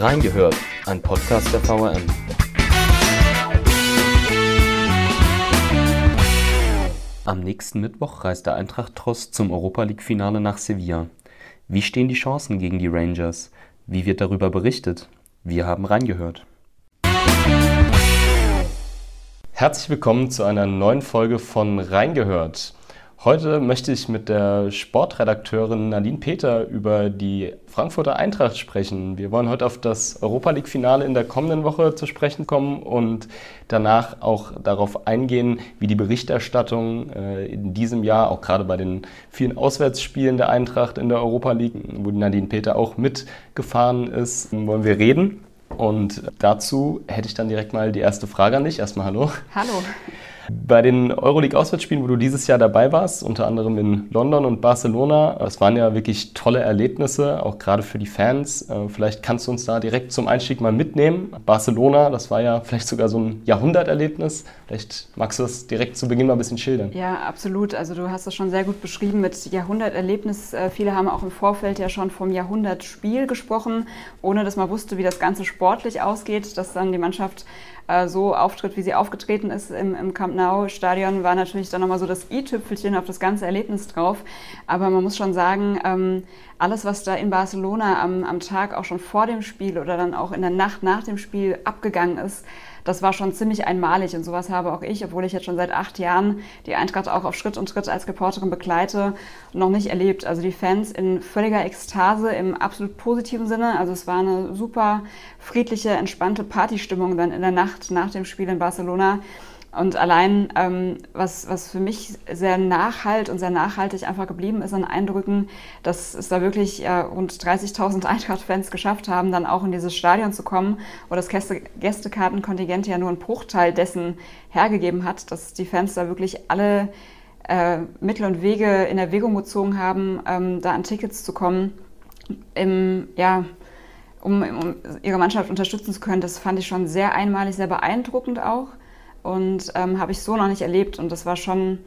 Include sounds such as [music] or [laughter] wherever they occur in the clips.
Reingehört, ein Podcast der VRM. Am nächsten Mittwoch reist der Eintracht Trost zum Europa League-Finale nach Sevilla. Wie stehen die Chancen gegen die Rangers? Wie wird darüber berichtet? Wir haben reingehört. Herzlich willkommen zu einer neuen Folge von Reingehört. Heute möchte ich mit der Sportredakteurin Nadine Peter über die Frankfurter Eintracht sprechen. Wir wollen heute auf das Europa League-Finale in der kommenden Woche zu sprechen kommen und danach auch darauf eingehen, wie die Berichterstattung äh, in diesem Jahr, auch gerade bei den vielen Auswärtsspielen der Eintracht in der Europa League, wo Nadine Peter auch mitgefahren ist, wollen wir reden. Und dazu hätte ich dann direkt mal die erste Frage an dich. Erstmal hallo. Hallo. Bei den Euroleague-Auswärtsspielen, wo du dieses Jahr dabei warst, unter anderem in London und Barcelona, das waren ja wirklich tolle Erlebnisse, auch gerade für die Fans. Äh, vielleicht kannst du uns da direkt zum Einstieg mal mitnehmen. Barcelona, das war ja vielleicht sogar so ein Jahrhunderterlebnis. Vielleicht magst du das direkt zu Beginn mal ein bisschen schildern. Ja, absolut. Also du hast das schon sehr gut beschrieben mit Jahrhunderterlebnis. Äh, viele haben auch im Vorfeld ja schon vom Jahrhundertspiel gesprochen, ohne dass man wusste, wie das Ganze sportlich ausgeht, dass dann die Mannschaft äh, so auftritt, wie sie aufgetreten ist im, im Camp Nou-Stadion, war natürlich dann nochmal so das i-Tüpfelchen auf das ganze Erlebnis drauf. Aber man muss schon sagen, ähm, alles, was da in Barcelona am, am Tag auch schon vor dem Spiel oder dann auch in der Nacht nach dem Spiel abgegangen ist, das war schon ziemlich einmalig und sowas habe auch ich, obwohl ich jetzt schon seit acht Jahren die Eintracht auch auf Schritt und Tritt als Reporterin begleite, noch nicht erlebt. Also die Fans in völliger Ekstase im absolut positiven Sinne. Also es war eine super friedliche, entspannte Partystimmung dann in der Nacht nach dem Spiel in Barcelona. Und allein, ähm, was, was für mich sehr nachhalt und sehr nachhaltig einfach geblieben ist an Eindrücken, dass es da wirklich äh, rund 30.000 [laughs] Eintracht-Fans geschafft haben, dann auch in dieses Stadion zu kommen, wo das Gäste Gästekartenkontingent ja nur einen Bruchteil dessen hergegeben hat, dass die Fans da wirklich alle äh, Mittel und Wege in Erwägung gezogen haben, ähm, da an Tickets zu kommen. Im, ja, um, um ihre Mannschaft unterstützen zu können, das fand ich schon sehr einmalig, sehr beeindruckend auch und ähm, habe ich so noch nicht erlebt. Und das war schon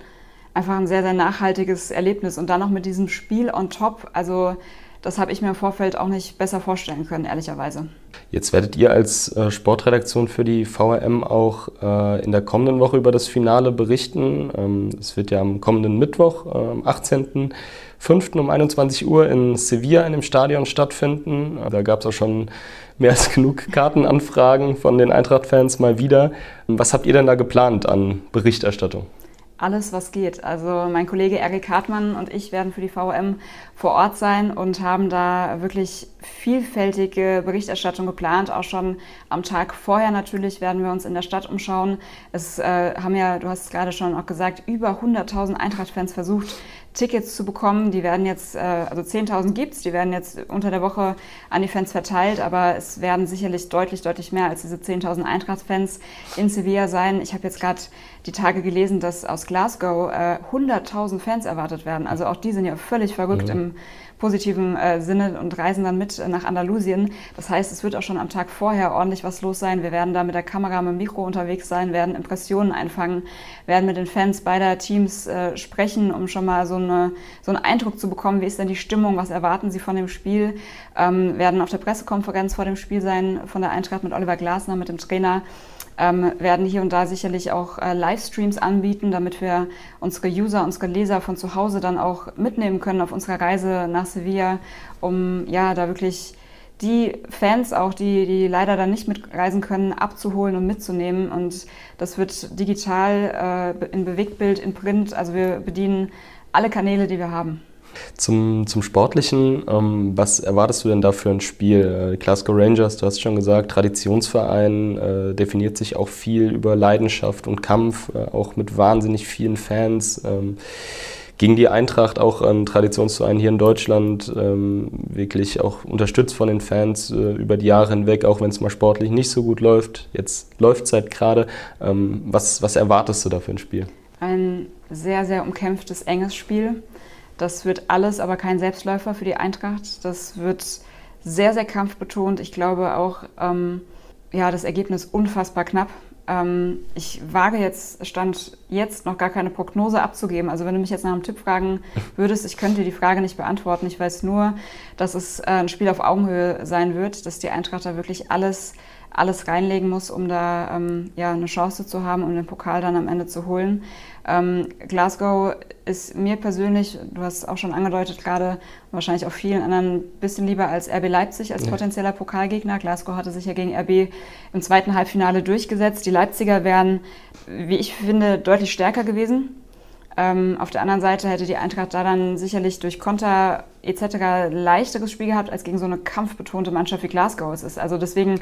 einfach ein sehr, sehr nachhaltiges Erlebnis. Und dann noch mit diesem Spiel on top, also das habe ich mir im Vorfeld auch nicht besser vorstellen können, ehrlicherweise. Jetzt werdet ihr als äh, Sportredaktion für die VRM auch äh, in der kommenden Woche über das Finale berichten. Ähm, es wird ja am kommenden Mittwoch, äh, am 18.05. um 21 Uhr in Sevilla in dem Stadion stattfinden. Da gab es auch schon mehr als genug Kartenanfragen von den Eintracht-Fans mal wieder. Was habt ihr denn da geplant an Berichterstattung? alles, was geht. Also mein Kollege Erik Hartmann und ich werden für die VOM vor Ort sein und haben da wirklich vielfältige Berichterstattung geplant. Auch schon am Tag vorher natürlich werden wir uns in der Stadt umschauen. Es äh, haben ja, du hast es gerade schon auch gesagt, über 100.000 Eintracht-Fans versucht, Tickets zu bekommen. Die werden jetzt, äh, also 10.000 gibt es, die werden jetzt unter der Woche an die Fans verteilt, aber es werden sicherlich deutlich, deutlich mehr als diese 10.000 Eintracht-Fans in Sevilla sein. Ich habe jetzt gerade die Tage gelesen, dass aus Glasgow äh, 100.000 Fans erwartet werden. Also auch die sind ja völlig verrückt mhm. im positiven äh, Sinne und reisen dann mit nach Andalusien. Das heißt, es wird auch schon am Tag vorher ordentlich was los sein. Wir werden da mit der Kamera, mit dem Mikro unterwegs sein, werden Impressionen einfangen, werden mit den Fans beider Teams äh, sprechen, um schon mal so, eine, so einen Eindruck zu bekommen, wie ist denn die Stimmung, was erwarten sie von dem Spiel. Ähm, werden auf der Pressekonferenz vor dem Spiel sein von der Eintracht mit Oliver Glasner, mit dem Trainer ähm, werden hier und da sicherlich auch äh, Livestreams anbieten, damit wir unsere User, unsere Leser von zu Hause dann auch mitnehmen können auf unserer Reise nach Sevilla, um ja da wirklich die Fans auch, die, die leider dann nicht mitreisen können, abzuholen und mitzunehmen. Und das wird digital, äh, in Bewegtbild, in Print. Also wir bedienen alle Kanäle, die wir haben. Zum, zum Sportlichen, ähm, was erwartest du denn da für ein Spiel? Äh, Glasgow Rangers, du hast schon gesagt, Traditionsverein, äh, definiert sich auch viel über Leidenschaft und Kampf, äh, auch mit wahnsinnig vielen Fans. Ähm, gegen die Eintracht auch ein Traditionsverein hier in Deutschland, ähm, wirklich auch unterstützt von den Fans äh, über die Jahre hinweg, auch wenn es mal sportlich nicht so gut läuft. Jetzt läuft es halt gerade. Ähm, was, was erwartest du da für ein Spiel? Ein sehr, sehr umkämpftes, enges Spiel das wird alles aber kein Selbstläufer für die Eintracht. Das wird sehr, sehr kampfbetont. Ich glaube auch, ähm, ja, das Ergebnis unfassbar knapp. Ähm, ich wage jetzt, stand jetzt noch gar keine Prognose abzugeben. Also wenn du mich jetzt nach einem Tipp fragen [laughs] würdest, ich könnte die Frage nicht beantworten. Ich weiß nur, dass es äh, ein Spiel auf Augenhöhe sein wird, dass die Eintracht da wirklich alles alles reinlegen muss, um da ähm, ja, eine Chance zu haben, um den Pokal dann am Ende zu holen. Ähm, Glasgow ist mir persönlich, du hast auch schon angedeutet gerade, wahrscheinlich auch vielen anderen ein bisschen lieber als RB Leipzig als ja. potenzieller Pokalgegner. Glasgow hatte sich ja gegen RB im zweiten Halbfinale durchgesetzt. Die Leipziger wären, wie ich finde, deutlich stärker gewesen. Ähm, auf der anderen Seite hätte die Eintracht da dann sicherlich durch Konter etc. leichteres Spiel gehabt als gegen so eine kampfbetonte Mannschaft wie Glasgow es ist. Also deswegen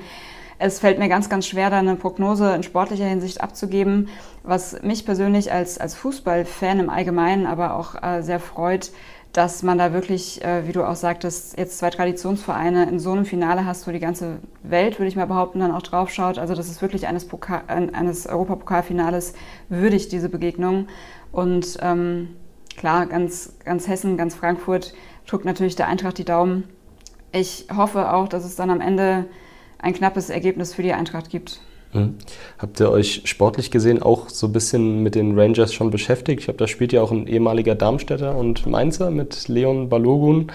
es fällt mir ganz, ganz schwer, da eine Prognose in sportlicher Hinsicht abzugeben. Was mich persönlich als, als Fußballfan im Allgemeinen aber auch äh, sehr freut, dass man da wirklich, äh, wie du auch sagtest, jetzt zwei Traditionsvereine in so einem Finale hast, wo die ganze Welt, würde ich mal behaupten, dann auch drauf schaut. Also das ist wirklich eines, Pokal, eines Europapokalfinales würdig, diese Begegnung. Und ähm, klar, ganz, ganz Hessen, ganz Frankfurt drückt natürlich der Eintracht die Daumen. Ich hoffe auch, dass es dann am Ende ein knappes Ergebnis für die Eintracht gibt. Mhm. Habt ihr euch sportlich gesehen auch so ein bisschen mit den Rangers schon beschäftigt? Ich habe, da spielt ja auch ein ehemaliger Darmstädter und Mainzer mit Leon Balogun.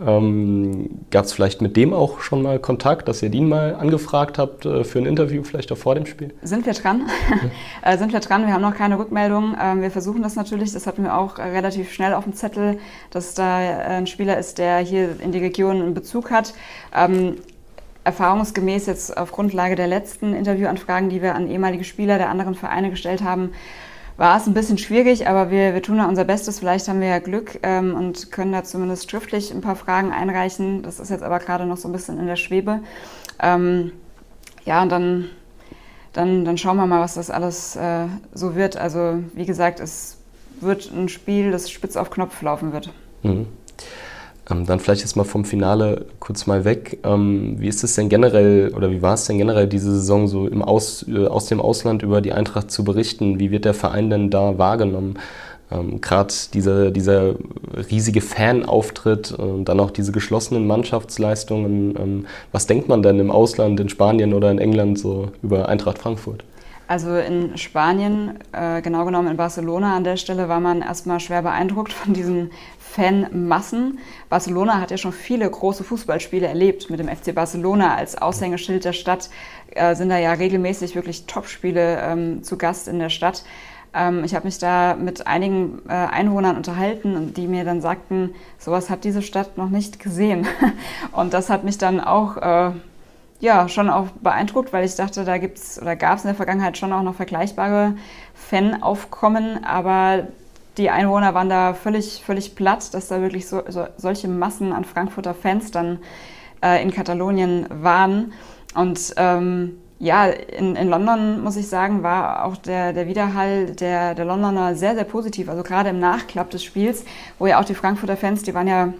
Ähm, Gab es vielleicht mit dem auch schon mal Kontakt, dass ihr ihn mal angefragt habt äh, für ein Interview, vielleicht auch vor dem Spiel? Sind wir dran? [laughs] äh, sind wir dran? Wir haben noch keine Rückmeldung. Ähm, wir versuchen das natürlich. Das hatten wir auch äh, relativ schnell auf dem Zettel, dass da äh, ein Spieler ist, der hier in die Region einen Bezug hat. Ähm, erfahrungsgemäß jetzt auf Grundlage der letzten Interviewanfragen, die wir an ehemalige Spieler der anderen Vereine gestellt haben, war es ein bisschen schwierig, aber wir, wir tun da unser Bestes. Vielleicht haben wir ja Glück ähm, und können da zumindest schriftlich ein paar Fragen einreichen. Das ist jetzt aber gerade noch so ein bisschen in der Schwebe. Ähm, ja, und dann, dann, dann schauen wir mal, was das alles äh, so wird. Also wie gesagt, es wird ein Spiel, das spitz auf Knopf laufen wird. Mhm. Ähm, dann vielleicht jetzt mal vom Finale kurz mal weg. Ähm, wie ist es denn generell oder wie war es denn generell diese Saison so im aus, äh, aus dem Ausland über die Eintracht zu berichten? Wie wird der Verein denn da wahrgenommen? Ähm, Gerade dieser, dieser riesige Fanauftritt und dann auch diese geschlossenen Mannschaftsleistungen. Ähm, was denkt man denn im Ausland, in Spanien oder in England so über Eintracht Frankfurt? Also in Spanien, äh, genau genommen in Barcelona an der Stelle, war man erstmal schwer beeindruckt von diesen Fanmassen. Barcelona hat ja schon viele große Fußballspiele erlebt mit dem FC Barcelona als Aushängeschild der Stadt. Äh, sind da ja regelmäßig wirklich Topspiele ähm, zu Gast in der Stadt. Ähm, ich habe mich da mit einigen äh, Einwohnern unterhalten, die mir dann sagten, sowas hat diese Stadt noch nicht gesehen. [laughs] Und das hat mich dann auch äh, ja, schon auch beeindruckt, weil ich dachte, da gibt's oder gab es in der Vergangenheit schon auch noch vergleichbare Fanaufkommen, aber die Einwohner waren da völlig, völlig platt, dass da wirklich so, so solche Massen an Frankfurter Fans dann äh, in Katalonien waren. Und ähm, ja, in, in London, muss ich sagen, war auch der, der Widerhall der, der Londoner sehr, sehr positiv. Also gerade im Nachklapp des Spiels, wo ja auch die Frankfurter Fans, die waren ja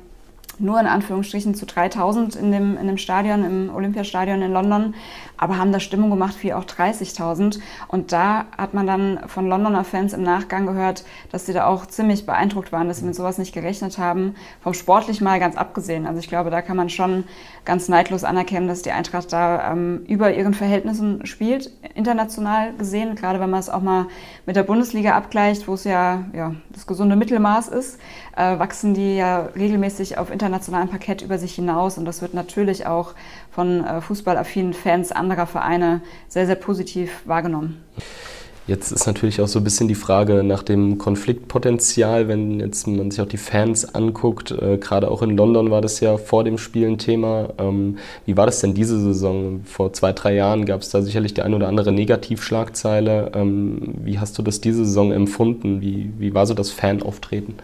nur in Anführungsstrichen zu 3000 in dem, in dem Stadion, im Olympiastadion in London, aber haben da Stimmung gemacht wie auch 30.000. Und da hat man dann von Londoner Fans im Nachgang gehört, dass sie da auch ziemlich beeindruckt waren, dass sie mit sowas nicht gerechnet haben, vom sportlich mal ganz abgesehen. Also ich glaube, da kann man schon ganz neidlos anerkennen, dass die Eintracht da ähm, über ihren Verhältnissen spielt, international gesehen, gerade wenn man es auch mal mit der Bundesliga abgleicht, wo es ja, ja das gesunde Mittelmaß ist, äh, wachsen die ja regelmäßig auf internationalem Parkett über sich hinaus und das wird natürlich auch von äh, fußballaffinen Fans anderer Vereine sehr, sehr positiv wahrgenommen. Jetzt ist natürlich auch so ein bisschen die Frage nach dem Konfliktpotenzial, wenn jetzt man sich auch die Fans anguckt. Äh, Gerade auch in London war das ja vor dem Spiel ein Thema. Ähm, wie war das denn diese Saison? Vor zwei, drei Jahren gab es da sicherlich die ein oder andere Negativschlagzeile. Ähm, wie hast du das diese Saison empfunden? Wie, wie war so das Fanauftreten?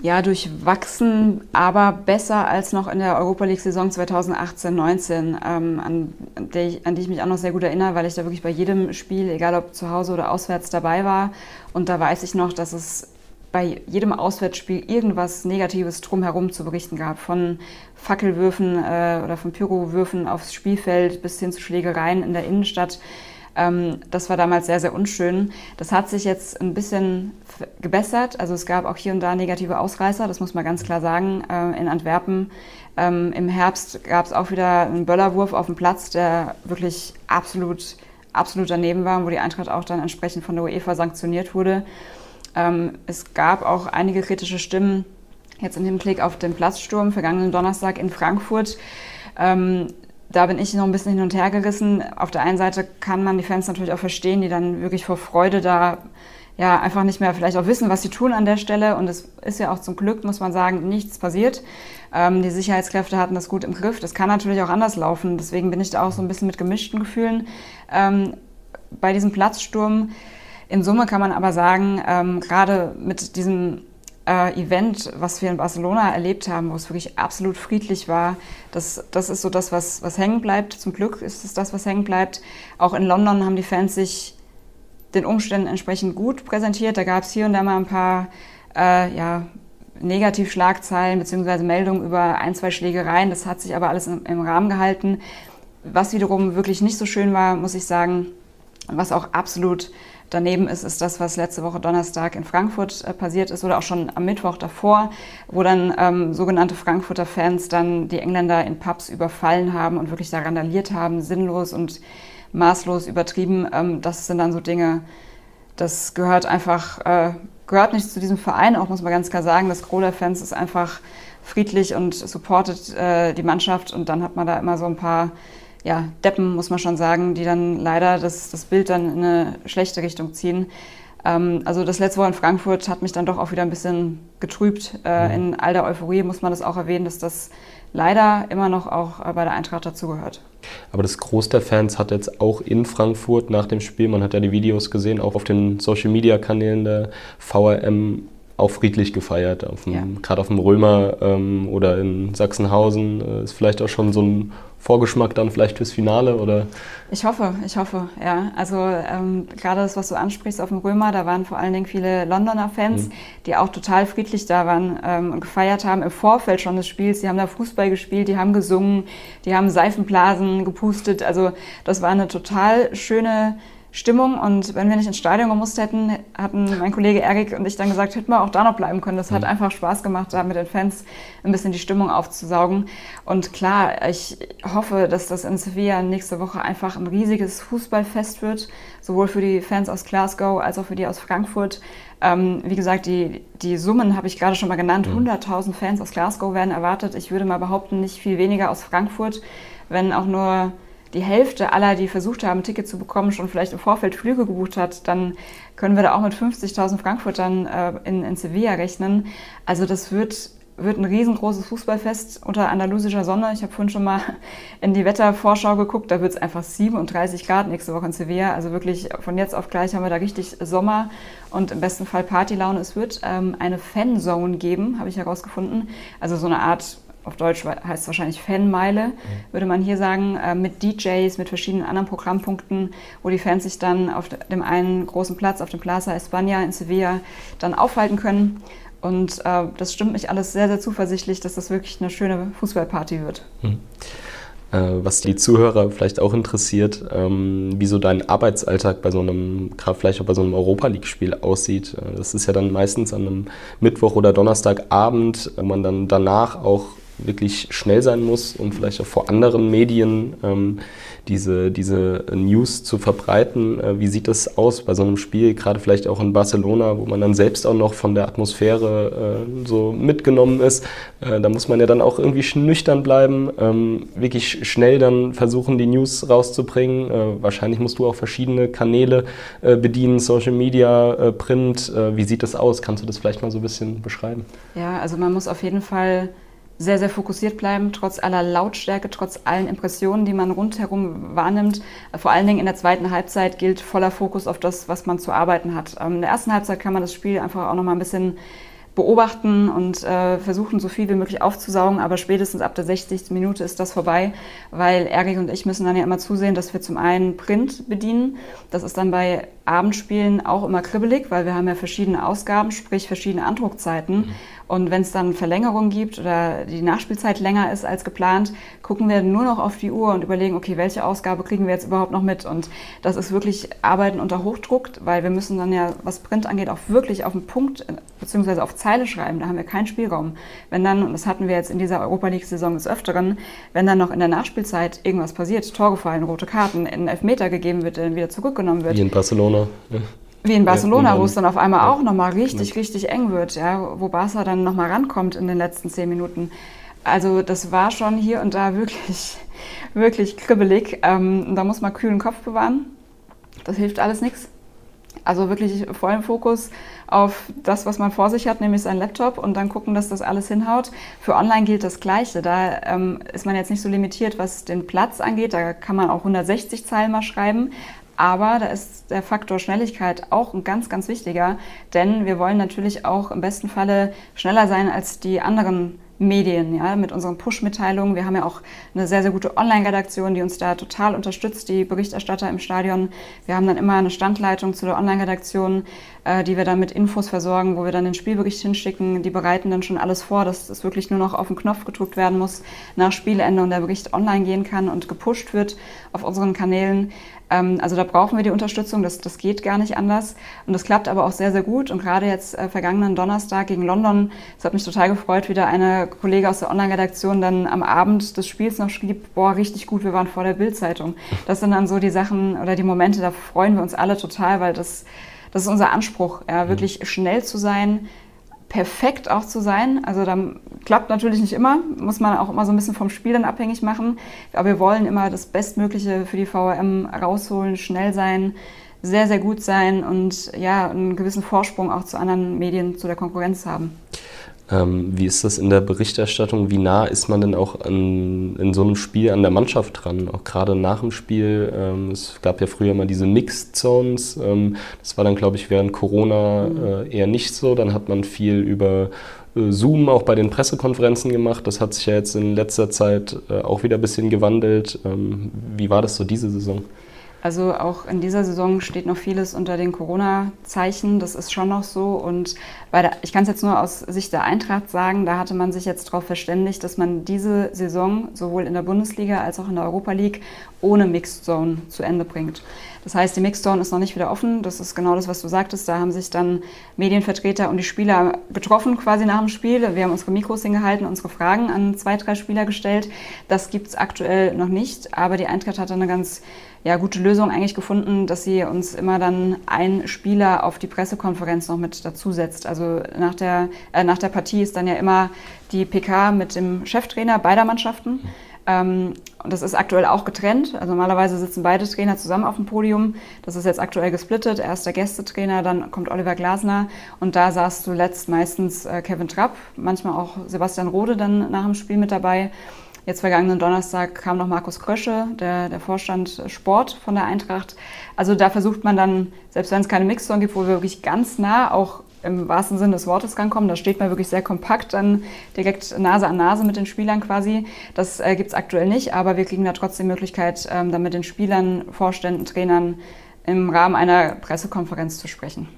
Ja, durchwachsen, aber besser als noch in der Europa League-Saison 2018-19, ähm, an, an, die ich mich auch noch sehr gut erinnere, weil ich da wirklich bei jedem Spiel, egal ob zu Hause oder auswärts, dabei war. Und da weiß ich noch, dass es bei jedem Auswärtsspiel irgendwas Negatives drumherum zu berichten gab. Von Fackelwürfen äh, oder von Pyrowürfen aufs Spielfeld bis hin zu Schlägereien in der Innenstadt. Ähm, das war damals sehr, sehr unschön. Das hat sich jetzt ein bisschen gebessert. Also es gab auch hier und da negative Ausreißer, das muss man ganz klar sagen. Äh, in Antwerpen ähm, im Herbst gab es auch wieder einen Böllerwurf auf dem Platz, der wirklich absolut absolut daneben war, wo die Eintracht auch dann entsprechend von der UEFA sanktioniert wurde. Ähm, es gab auch einige kritische Stimmen jetzt im Hinblick auf den Platzsturm vergangenen Donnerstag in Frankfurt. Ähm, da bin ich noch ein bisschen hin und her gerissen. Auf der einen Seite kann man die Fans natürlich auch verstehen, die dann wirklich vor Freude da ja einfach nicht mehr vielleicht auch wissen, was sie tun an der Stelle. Und es ist ja auch zum Glück, muss man sagen, nichts passiert. Ähm, die Sicherheitskräfte hatten das gut im Griff. Das kann natürlich auch anders laufen. Deswegen bin ich da auch so ein bisschen mit gemischten Gefühlen ähm, bei diesem Platzsturm. In Summe kann man aber sagen, ähm, gerade mit diesem äh, Event, was wir in Barcelona erlebt haben, wo es wirklich absolut friedlich war, das, das ist so das, was, was hängen bleibt. Zum Glück ist es das, was hängen bleibt. Auch in London haben die Fans sich den Umständen entsprechend gut präsentiert. Da gab es hier und da mal ein paar äh, ja, Negativschlagzeilen bzw. Meldungen über ein, zwei Schlägereien. Das hat sich aber alles im, im Rahmen gehalten. Was wiederum wirklich nicht so schön war, muss ich sagen, was auch absolut daneben ist, ist das, was letzte Woche Donnerstag in Frankfurt äh, passiert ist oder auch schon am Mittwoch davor, wo dann ähm, sogenannte Frankfurter Fans dann die Engländer in Pubs überfallen haben und wirklich da randaliert haben, sinnlos und maßlos übertrieben. Ähm, das sind dann so Dinge, das gehört einfach, äh, gehört nicht zu diesem Verein, auch muss man ganz klar sagen. Das Gros der Fans ist einfach friedlich und supportet äh, die Mannschaft und dann hat man da immer so ein paar ja, Deppen, muss man schon sagen, die dann leider das, das Bild dann in eine schlechte Richtung ziehen. Ähm, also das letzte Woche in Frankfurt hat mich dann doch auch wieder ein bisschen getrübt. Äh, mhm. In all der Euphorie muss man das auch erwähnen, dass das leider immer noch auch bei der Eintracht dazugehört. Aber das Groß der Fans hat jetzt auch in Frankfurt nach dem Spiel, man hat ja die Videos gesehen, auch auf den Social-Media-Kanälen der VRM auch friedlich gefeiert. Ja. Gerade auf dem Römer ähm, oder in Sachsenhausen äh, ist vielleicht auch schon so ein Vorgeschmack dann vielleicht fürs Finale oder? Ich hoffe, ich hoffe, ja. Also ähm, gerade das, was du ansprichst auf dem Römer, da waren vor allen Dingen viele Londoner Fans, mhm. die auch total friedlich da waren ähm, und gefeiert haben im Vorfeld schon des Spiels. Die haben da Fußball gespielt, die haben gesungen, die haben Seifenblasen gepustet. Also das war eine total schöne Stimmung. Und wenn wir nicht ins Stadion gemusst hätten, hatten mein Kollege Erik und ich dann gesagt, hätten wir auch da noch bleiben können. Das hat mhm. einfach Spaß gemacht, da mit den Fans ein bisschen die Stimmung aufzusaugen. Und klar, ich hoffe, dass das in Sevilla nächste Woche einfach ein riesiges Fußballfest wird, sowohl für die Fans aus Glasgow als auch für die aus Frankfurt. Ähm, wie gesagt, die, die Summen habe ich gerade schon mal genannt. 100.000 mhm. Fans aus Glasgow werden erwartet. Ich würde mal behaupten, nicht viel weniger aus Frankfurt, wenn auch nur die Hälfte aller, die versucht haben, ein Ticket zu bekommen, schon vielleicht im Vorfeld Flüge gebucht hat, dann können wir da auch mit 50.000 Frankfurtern äh, in, in Sevilla rechnen. Also das wird, wird ein riesengroßes Fußballfest unter andalusischer Sonne. Ich habe vorhin schon mal in die Wettervorschau geguckt, da wird es einfach 37 Grad nächste Woche in Sevilla. Also wirklich von jetzt auf gleich haben wir da richtig Sommer und im besten Fall Partylaune. Es wird ähm, eine Fanzone geben, habe ich herausgefunden. Also so eine Art auf Deutsch heißt es wahrscheinlich Fanmeile, mhm. würde man hier sagen, äh, mit DJs, mit verschiedenen anderen Programmpunkten, wo die Fans sich dann auf dem einen großen Platz, auf dem Plaza España in Sevilla, dann aufhalten können. Und äh, das stimmt mich alles sehr, sehr zuversichtlich, dass das wirklich eine schöne Fußballparty wird. Mhm. Äh, was die Zuhörer vielleicht auch interessiert, ähm, wie so dein Arbeitsalltag bei so einem, gerade vielleicht auch bei so einem Europa League-Spiel aussieht. Äh, das ist ja dann meistens an einem Mittwoch oder Donnerstagabend, wo man dann danach auch wirklich schnell sein muss, um vielleicht auch vor anderen Medien ähm, diese, diese News zu verbreiten. Äh, wie sieht das aus bei so einem Spiel, gerade vielleicht auch in Barcelona, wo man dann selbst auch noch von der Atmosphäre äh, so mitgenommen ist? Äh, da muss man ja dann auch irgendwie nüchtern bleiben, ähm, wirklich schnell dann versuchen, die News rauszubringen. Äh, wahrscheinlich musst du auch verschiedene Kanäle äh, bedienen, Social Media, äh, Print. wie sieht das aus? Kannst du das vielleicht mal so ein bisschen beschreiben? Ja, also man muss auf jeden Fall sehr, sehr fokussiert bleiben, trotz aller Lautstärke, trotz allen Impressionen, die man rundherum wahrnimmt. Vor allen Dingen in der zweiten Halbzeit gilt voller Fokus auf das, was man zu arbeiten hat. Ähm, in der ersten Halbzeit kann man das Spiel einfach auch noch mal ein bisschen beobachten und äh, versuchen, so viel wie möglich aufzusaugen. Aber spätestens ab der 60. Minute ist das vorbei, weil Erik und ich müssen dann ja immer zusehen, dass wir zum einen Print bedienen. Das ist dann bei Abendspielen auch immer kribbelig, weil wir haben ja verschiedene Ausgaben, sprich verschiedene Andruckzeiten. Mhm. Und wenn es dann Verlängerungen gibt oder die Nachspielzeit länger ist als geplant, gucken wir nur noch auf die Uhr und überlegen, okay, welche Ausgabe kriegen wir jetzt überhaupt noch mit? Und das ist wirklich Arbeiten unter Hochdruck, weil wir müssen dann ja, was Print angeht, auch wirklich auf den Punkt bzw. auf Zeile schreiben. Da haben wir keinen Spielraum. Wenn dann, und das hatten wir jetzt in dieser Europa League-Saison des Öfteren, wenn dann noch in der Nachspielzeit irgendwas passiert, Tor gefallen, rote Karten, ein Elfmeter gegeben wird, der dann wieder zurückgenommen wird. Wie in Barcelona. Ja. Wie in Barcelona, wo es dann auf einmal ja. auch nochmal richtig, richtig eng wird, ja, wo Barca dann nochmal rankommt in den letzten zehn Minuten. Also das war schon hier und da wirklich, [laughs] wirklich kribbelig. Ähm, da muss man kühlen Kopf bewahren. Das hilft alles nichts. Also wirklich vollen Fokus auf das, was man vor sich hat, nämlich seinen Laptop und dann gucken, dass das alles hinhaut. Für Online gilt das Gleiche. Da ähm, ist man jetzt nicht so limitiert, was den Platz angeht. Da kann man auch 160 Zeilen mal schreiben. Aber da ist der Faktor Schnelligkeit auch ein ganz, ganz wichtiger, denn wir wollen natürlich auch im besten Falle schneller sein als die anderen Medien, ja, mit unseren Push-Mitteilungen. Wir haben ja auch eine sehr, sehr gute Online-Redaktion, die uns da total unterstützt, die Berichterstatter im Stadion. Wir haben dann immer eine Standleitung zu der Online-Redaktion, äh, die wir dann mit Infos versorgen, wo wir dann den Spielbericht hinschicken. Die bereiten dann schon alles vor, dass das wirklich nur noch auf den Knopf gedruckt werden muss nach Spielende und der Bericht online gehen kann und gepusht wird auf unseren Kanälen. Ähm, also da brauchen wir die Unterstützung, das, das geht gar nicht anders. Und das klappt aber auch sehr, sehr gut. Und gerade jetzt äh, vergangenen Donnerstag gegen London, es hat mich total gefreut, wieder eine Kollege aus der Online-Redaktion dann am Abend des Spiels noch schrieb, boah, richtig gut, wir waren vor der Bildzeitung. Das sind dann so die Sachen oder die Momente, da freuen wir uns alle total, weil das, das ist unser Anspruch, ja, wirklich mhm. schnell zu sein, perfekt auch zu sein. Also dann klappt natürlich nicht immer, muss man auch immer so ein bisschen vom Spiel dann abhängig machen. Aber wir wollen immer das Bestmögliche für die VRM rausholen, schnell sein, sehr, sehr gut sein und ja, einen gewissen Vorsprung auch zu anderen Medien, zu der Konkurrenz haben. Ähm, wie ist das in der Berichterstattung? Wie nah ist man denn auch an, in so einem Spiel an der Mannschaft dran? Auch gerade nach dem Spiel. Ähm, es gab ja früher mal diese Mixed Zones. Ähm, das war dann, glaube ich, während Corona mhm. äh, eher nicht so. Dann hat man viel über äh, Zoom auch bei den Pressekonferenzen gemacht. Das hat sich ja jetzt in letzter Zeit äh, auch wieder ein bisschen gewandelt. Ähm, wie war das so diese Saison? Also auch in dieser Saison steht noch vieles unter den Corona-Zeichen. Das ist schon noch so. Und bei der, ich kann es jetzt nur aus Sicht der Eintracht sagen, da hatte man sich jetzt darauf verständigt, dass man diese Saison sowohl in der Bundesliga als auch in der Europa League ohne Mixed Zone zu Ende bringt. Das heißt, die Mixed Zone ist noch nicht wieder offen. Das ist genau das, was du sagtest. Da haben sich dann Medienvertreter und die Spieler getroffen quasi nach dem Spiel. Wir haben unsere Mikros hingehalten, unsere Fragen an zwei, drei Spieler gestellt. Das gibt es aktuell noch nicht. Aber die Eintracht hat eine ganz ja, gute Lösung eigentlich gefunden, dass sie uns immer dann ein Spieler auf die Pressekonferenz noch mit dazusetzt. Also nach der, äh, nach der Partie ist dann ja immer die PK mit dem Cheftrainer beider Mannschaften. Ähm, und das ist aktuell auch getrennt. Also normalerweise sitzen beide Trainer zusammen auf dem Podium. Das ist jetzt aktuell gesplittet. Er ist der Gästetrainer, dann kommt Oliver Glasner und da saß zuletzt meistens äh, Kevin Trapp, manchmal auch Sebastian Rode dann nach dem Spiel mit dabei. Jetzt vergangenen Donnerstag kam noch Markus Krösche, der, der Vorstand Sport von der Eintracht. Also da versucht man dann, selbst wenn es keine Mixzone gibt, wo wir wirklich ganz nah auch im wahrsten Sinne des Wortes rankommen. Da steht man wirklich sehr kompakt dann direkt Nase an Nase mit den Spielern quasi. Das äh, gibt es aktuell nicht, aber wir kriegen da trotzdem die Möglichkeit, ähm, dann mit den Spielern, Vorständen, Trainern im Rahmen einer Pressekonferenz zu sprechen.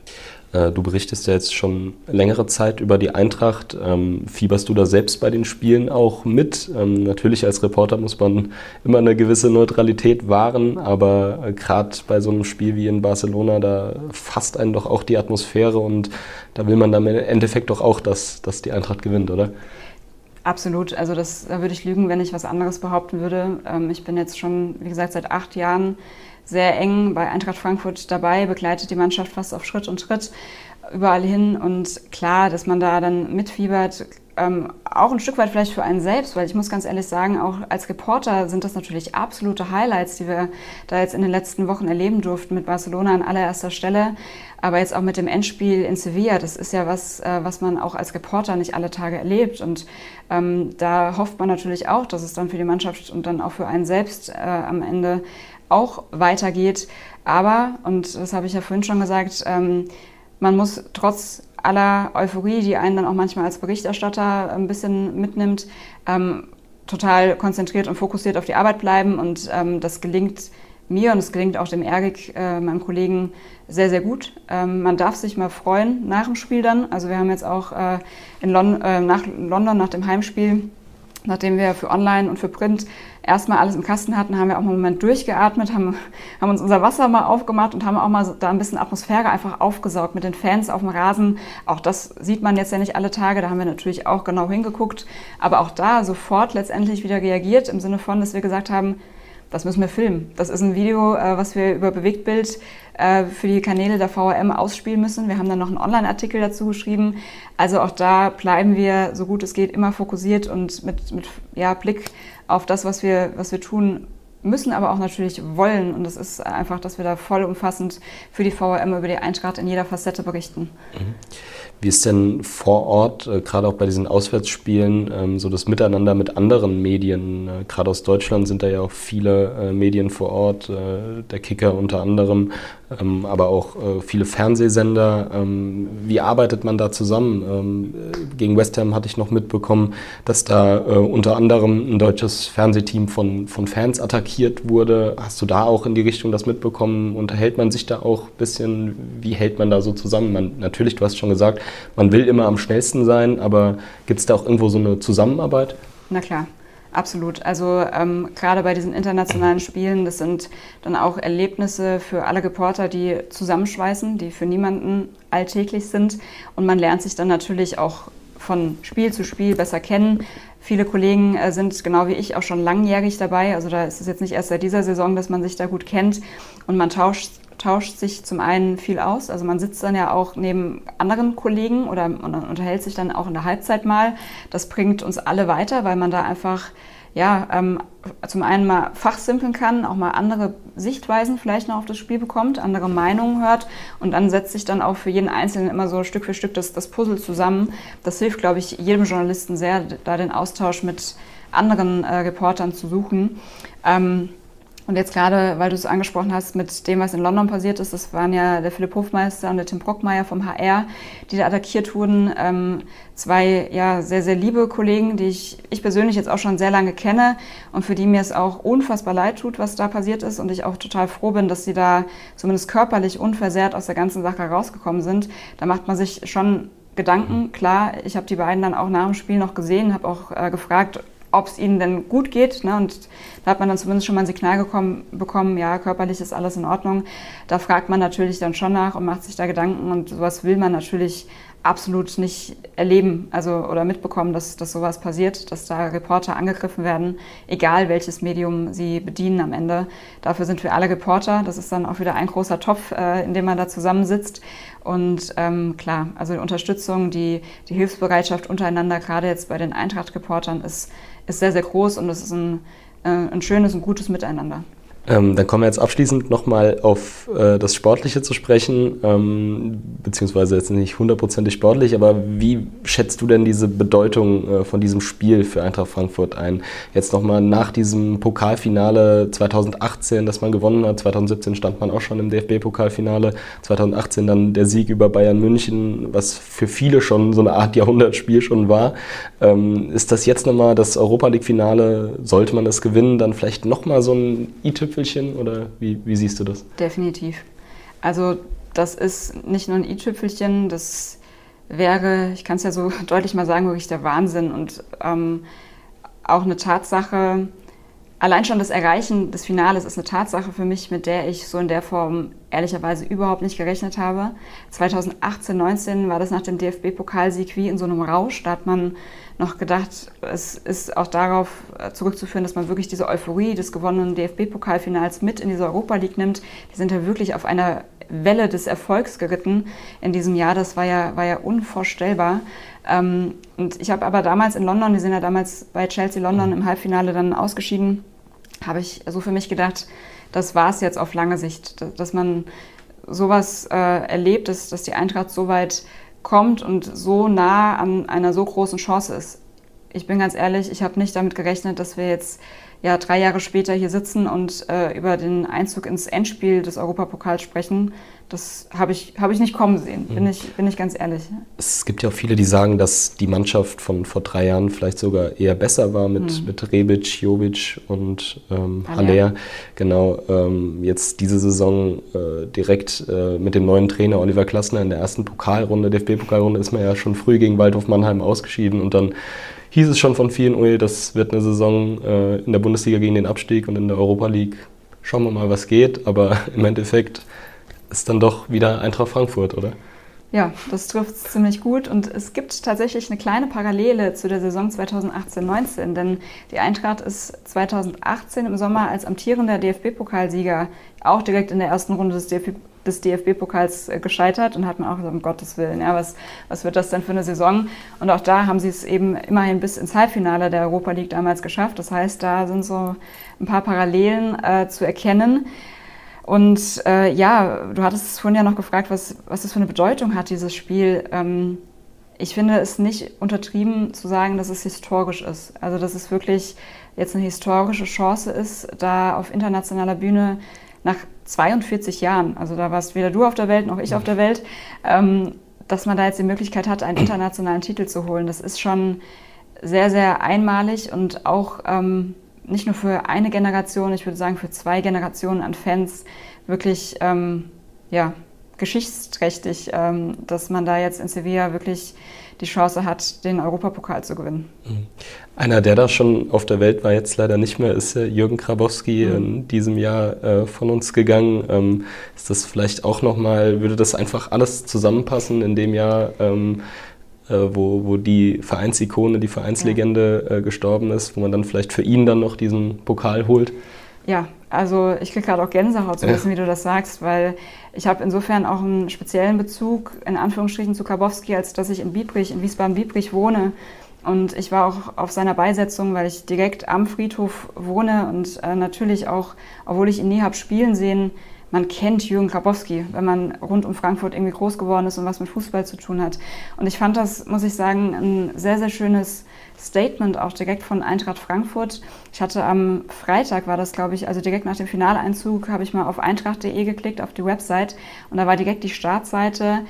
Äh, du berichtest ja jetzt schon längere Zeit über die Eintracht. Ähm, fieberst du da selbst bei den Spielen auch mit? Ähm, natürlich als Reporter muss man immer eine gewisse Neutralität wahren, aber äh, gerade bei so einem Spiel wie in Barcelona, da fasst einen doch auch die Atmosphäre und da will man dann im Endeffekt doch auch, dass, dass die Eintracht gewinnt, oder? Absolut. Also das, da würde ich lügen, wenn ich was anderes behaupten würde. Ähm, ich bin jetzt schon, wie gesagt, seit acht Jahren sehr eng bei Eintracht Frankfurt dabei, begleitet die Mannschaft fast auf Schritt und Tritt überall hin. Und klar, dass man da dann mitfiebert, ähm, auch ein Stück weit vielleicht für einen selbst, weil ich muss ganz ehrlich sagen, auch als Reporter sind das natürlich absolute Highlights, die wir da jetzt in den letzten Wochen erleben durften mit Barcelona an allererster Stelle, aber jetzt auch mit dem Endspiel in Sevilla. Das ist ja was, äh, was man auch als Reporter nicht alle Tage erlebt und ähm, da hofft man natürlich auch, dass es dann für die Mannschaft und dann auch für einen selbst äh, am Ende auch weitergeht. Aber, und das habe ich ja vorhin schon gesagt, ähm, man muss trotz aller Euphorie, die einen dann auch manchmal als Berichterstatter ein bisschen mitnimmt, ähm, total konzentriert und fokussiert auf die Arbeit bleiben. Und ähm, das gelingt mir und es gelingt auch dem Ergik, äh, meinem Kollegen, sehr, sehr gut. Ähm, man darf sich mal freuen nach dem Spiel dann. Also wir haben jetzt auch äh, in Lon äh, nach London, nach dem Heimspiel, nachdem wir für Online und für Print erstmal alles im Kasten hatten, haben wir auch einen Moment durchgeatmet, haben, haben uns unser Wasser mal aufgemacht und haben auch mal da ein bisschen Atmosphäre einfach aufgesaugt mit den Fans auf dem Rasen. Auch das sieht man jetzt ja nicht alle Tage, da haben wir natürlich auch genau hingeguckt, aber auch da sofort letztendlich wieder reagiert im Sinne von, dass wir gesagt haben, das müssen wir filmen. Das ist ein Video, äh, was wir über Bewegtbild äh, für die Kanäle der VRM ausspielen müssen. Wir haben dann noch einen Online-Artikel dazu geschrieben. Also auch da bleiben wir, so gut es geht, immer fokussiert und mit, mit ja, Blick auf das, was wir, was wir tun müssen, aber auch natürlich wollen. Und das ist einfach, dass wir da vollumfassend für die VRM über die Eintracht in jeder Facette berichten. Mhm. Wie ist denn vor Ort, äh, gerade auch bei diesen Auswärtsspielen, ähm, so das Miteinander mit anderen Medien? Äh, gerade aus Deutschland sind da ja auch viele äh, Medien vor Ort, der Kicker unter anderem, ähm, aber auch äh, viele Fernsehsender. Ähm, wie arbeitet man da zusammen? Ähm, gegen West Ham hatte ich noch mitbekommen, dass da äh, unter anderem ein deutsches Fernsehteam von, von Fans attackiert wurde. Hast du da auch in die Richtung das mitbekommen? Unterhält man sich da auch ein bisschen? Wie hält man da so zusammen? Man, natürlich, du hast schon gesagt, man will immer am schnellsten sein, aber gibt es da auch irgendwo so eine Zusammenarbeit? Na klar. Absolut. Also ähm, gerade bei diesen internationalen Spielen, das sind dann auch Erlebnisse für alle Reporter, die zusammenschweißen, die für niemanden alltäglich sind. Und man lernt sich dann natürlich auch von Spiel zu Spiel besser kennen. Viele Kollegen äh, sind genau wie ich auch schon langjährig dabei. Also da ist es jetzt nicht erst seit dieser Saison, dass man sich da gut kennt. Und man tauscht tauscht sich zum einen viel aus. Also man sitzt dann ja auch neben anderen Kollegen oder unterhält sich dann auch in der Halbzeit mal. Das bringt uns alle weiter, weil man da einfach ja, ähm, zum einen mal fachsimpeln kann, auch mal andere Sichtweisen vielleicht noch auf das Spiel bekommt, andere Meinungen hört und dann setzt sich dann auch für jeden Einzelnen immer so Stück für Stück das, das Puzzle zusammen. Das hilft, glaube ich, jedem Journalisten sehr, da den Austausch mit anderen äh, Reportern zu suchen. Ähm, und jetzt gerade, weil du es angesprochen hast, mit dem, was in London passiert ist, das waren ja der Philipp Hofmeister und der Tim Brockmeier vom HR, die da attackiert wurden. Ähm, zwei ja, sehr, sehr liebe Kollegen, die ich, ich persönlich jetzt auch schon sehr lange kenne und für die mir es auch unfassbar leid tut, was da passiert ist. Und ich auch total froh bin, dass sie da zumindest körperlich unversehrt aus der ganzen Sache rausgekommen sind. Da macht man sich schon Gedanken. Klar, ich habe die beiden dann auch nach dem Spiel noch gesehen, habe auch äh, gefragt, ob es ihnen denn gut geht. Ne? Und da hat man dann zumindest schon mal ein Signal gekommen, bekommen, ja, körperlich ist alles in Ordnung. Da fragt man natürlich dann schon nach und macht sich da Gedanken und sowas will man natürlich absolut nicht erleben, also oder mitbekommen, dass, dass sowas passiert, dass da Reporter angegriffen werden, egal welches Medium sie bedienen am Ende. Dafür sind wir alle Reporter. Das ist dann auch wieder ein großer Topf, äh, in dem man da zusammensitzt. Und ähm, klar, also die Unterstützung, die, die Hilfsbereitschaft untereinander, gerade jetzt bei den Eintracht-Reportern, ist ist sehr, sehr groß und es ist ein, äh, ein schönes und gutes Miteinander. Ähm, dann kommen wir jetzt abschließend nochmal auf äh, das Sportliche zu sprechen, ähm, beziehungsweise jetzt nicht hundertprozentig sportlich, aber wie schätzt du denn diese Bedeutung äh, von diesem Spiel für Eintracht Frankfurt ein? Jetzt nochmal nach diesem Pokalfinale 2018, das man gewonnen hat, 2017 stand man auch schon im DFB-Pokalfinale, 2018 dann der Sieg über Bayern München, was für viele schon so eine Art Jahrhundertspiel schon war. Ähm, ist das jetzt nochmal das Europa League-Finale, sollte man es gewinnen, dann vielleicht nochmal so ein i-Tipp i-Tüpfelchen oder wie, wie siehst du das? Definitiv. Also das ist nicht nur ein i-Tüpfelchen, das wäre, ich kann es ja so [laughs] deutlich mal sagen, wirklich der Wahnsinn und ähm, auch eine Tatsache, allein schon das Erreichen des Finales ist eine Tatsache für mich, mit der ich so in der Form ehrlicherweise überhaupt nicht gerechnet habe. 2018, 19 war das nach dem DFB-Pokalsieg wie in so einem Rausch. Da hat man noch gedacht, es ist auch darauf äh, zurückzuführen, dass man wirklich diese Euphorie des gewonnenen DFB-Pokalfinals mit in diese Europa League nimmt. Die sind ja wirklich auf einer Welle des Erfolgs geritten in diesem Jahr. Das war ja, war ja unvorstellbar. Ähm, und ich habe aber damals in London, wir sind ja damals bei Chelsea London im Halbfinale dann ausgeschieden, habe ich so für mich gedacht, das war es jetzt auf lange Sicht, dass man sowas äh, erlebt, dass, dass die Eintracht so weit kommt und so nah an einer so großen Chance ist. ich bin ganz ehrlich, ich habe nicht damit gerechnet, dass wir jetzt ja drei Jahre später hier sitzen und äh, über den Einzug ins Endspiel des Europapokals sprechen. Das habe ich, hab ich nicht kommen sehen, bin, mhm. ich, bin ich ganz ehrlich. Es gibt ja auch viele, die sagen, dass die Mannschaft von vor drei Jahren vielleicht sogar eher besser war mit, mhm. mit Rebic, Jovic und ähm, Haller. Genau, ähm, jetzt diese Saison äh, direkt äh, mit dem neuen Trainer Oliver Klassner in der ersten Pokalrunde, DFB-Pokalrunde, ist man ja schon früh gegen Waldhof Mannheim ausgeschieden und dann hieß es schon von vielen, ui, das wird eine Saison äh, in der Bundesliga gegen den Abstieg und in der Europa League. Schauen wir mal, was geht, aber [laughs] im Endeffekt ist dann doch wieder Eintracht Frankfurt, oder? Ja, das trifft es ziemlich gut und es gibt tatsächlich eine kleine Parallele zu der Saison 2018-19, denn die Eintracht ist 2018 im Sommer als amtierender DFB-Pokalsieger auch direkt in der ersten Runde des DFB des DFB-Pokals äh, gescheitert und hat man auch gesagt, um Gottes Willen, ja, was, was wird das denn für eine Saison? Und auch da haben sie es eben immerhin bis ins Halbfinale der Europa League damals geschafft. Das heißt, da sind so ein paar Parallelen äh, zu erkennen. Und äh, ja, du hattest es vorhin ja noch gefragt, was, was das für eine Bedeutung hat, dieses Spiel. Ähm, ich finde es nicht untertrieben zu sagen, dass es historisch ist. Also, dass es wirklich jetzt eine historische Chance ist, da auf internationaler Bühne nach 42 Jahren, also da warst weder du auf der Welt noch ich auf der Welt, ähm, dass man da jetzt die Möglichkeit hat, einen internationalen Titel zu holen. Das ist schon sehr, sehr einmalig und auch ähm, nicht nur für eine Generation, ich würde sagen für zwei Generationen an Fans wirklich ähm, ja, geschichtsträchtig, ähm, dass man da jetzt in Sevilla wirklich die Chance hat, den Europapokal zu gewinnen. Mhm. Einer, der da schon auf der Welt war, jetzt leider nicht mehr, ist Jürgen Krabowski mhm. in diesem Jahr äh, von uns gegangen. Ähm, ist das vielleicht auch nochmal, würde das einfach alles zusammenpassen in dem Jahr, ähm, äh, wo, wo die Vereinsikone, die Vereinslegende äh, gestorben ist, wo man dann vielleicht für ihn dann noch diesen Pokal holt? Ja, also ich kriege gerade auch Gänsehaut zu wissen, ja. wie du das sagst, weil ich habe insofern auch einen speziellen Bezug, in Anführungsstrichen, zu Karbowski, als dass ich in Biebrich, in Wiesbaden-Biebrich wohne. Und ich war auch auf seiner Beisetzung, weil ich direkt am Friedhof wohne und äh, natürlich auch, obwohl ich ihn nie habe spielen sehen, man kennt Jürgen Grabowski, wenn man rund um Frankfurt irgendwie groß geworden ist und was mit Fußball zu tun hat. Und ich fand das, muss ich sagen, ein sehr, sehr schönes Statement auch direkt von Eintracht Frankfurt. Ich hatte am Freitag, war das glaube ich, also direkt nach dem Finaleinzug, habe ich mal auf eintracht.de geklickt, auf die Website und da war direkt die Startseite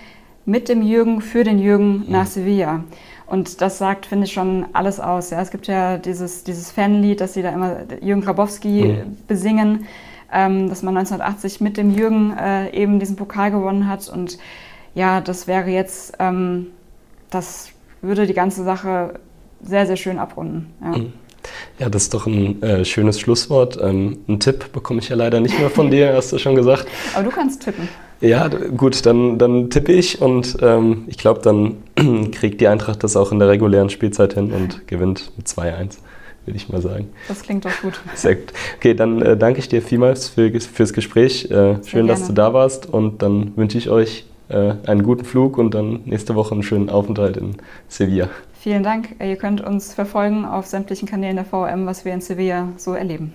mit dem Jürgen, für den Jürgen nach Sevilla. Und das sagt, finde ich, schon alles aus. Ja, es gibt ja dieses, dieses Fanlied, dass sie da immer Jürgen Grabowski mhm. besingen ähm, dass man 1980 mit dem Jürgen äh, eben diesen Pokal gewonnen hat. Und ja, das wäre jetzt, ähm, das würde die ganze Sache sehr, sehr schön abrunden. Ja. Mhm. Ja, das ist doch ein äh, schönes Schlusswort. Ähm, einen Tipp bekomme ich ja leider nicht mehr von dir, [laughs] hast du schon gesagt. Aber du kannst tippen. Ja, gut, dann, dann tippe ich und ähm, ich glaube, dann [clears throat] kriegt die Eintracht das auch in der regulären Spielzeit hin und gewinnt mit 2-1 würde ich mal sagen. Das klingt doch gut. [laughs] Sehr gut. Okay, dann äh, danke ich dir vielmals für, fürs Gespräch. Äh, schön, dass du da warst und dann wünsche ich euch äh, einen guten Flug und dann nächste Woche einen schönen Aufenthalt in Sevilla. Vielen Dank. Ihr könnt uns verfolgen auf sämtlichen Kanälen der VM, was wir in Sevilla so erleben.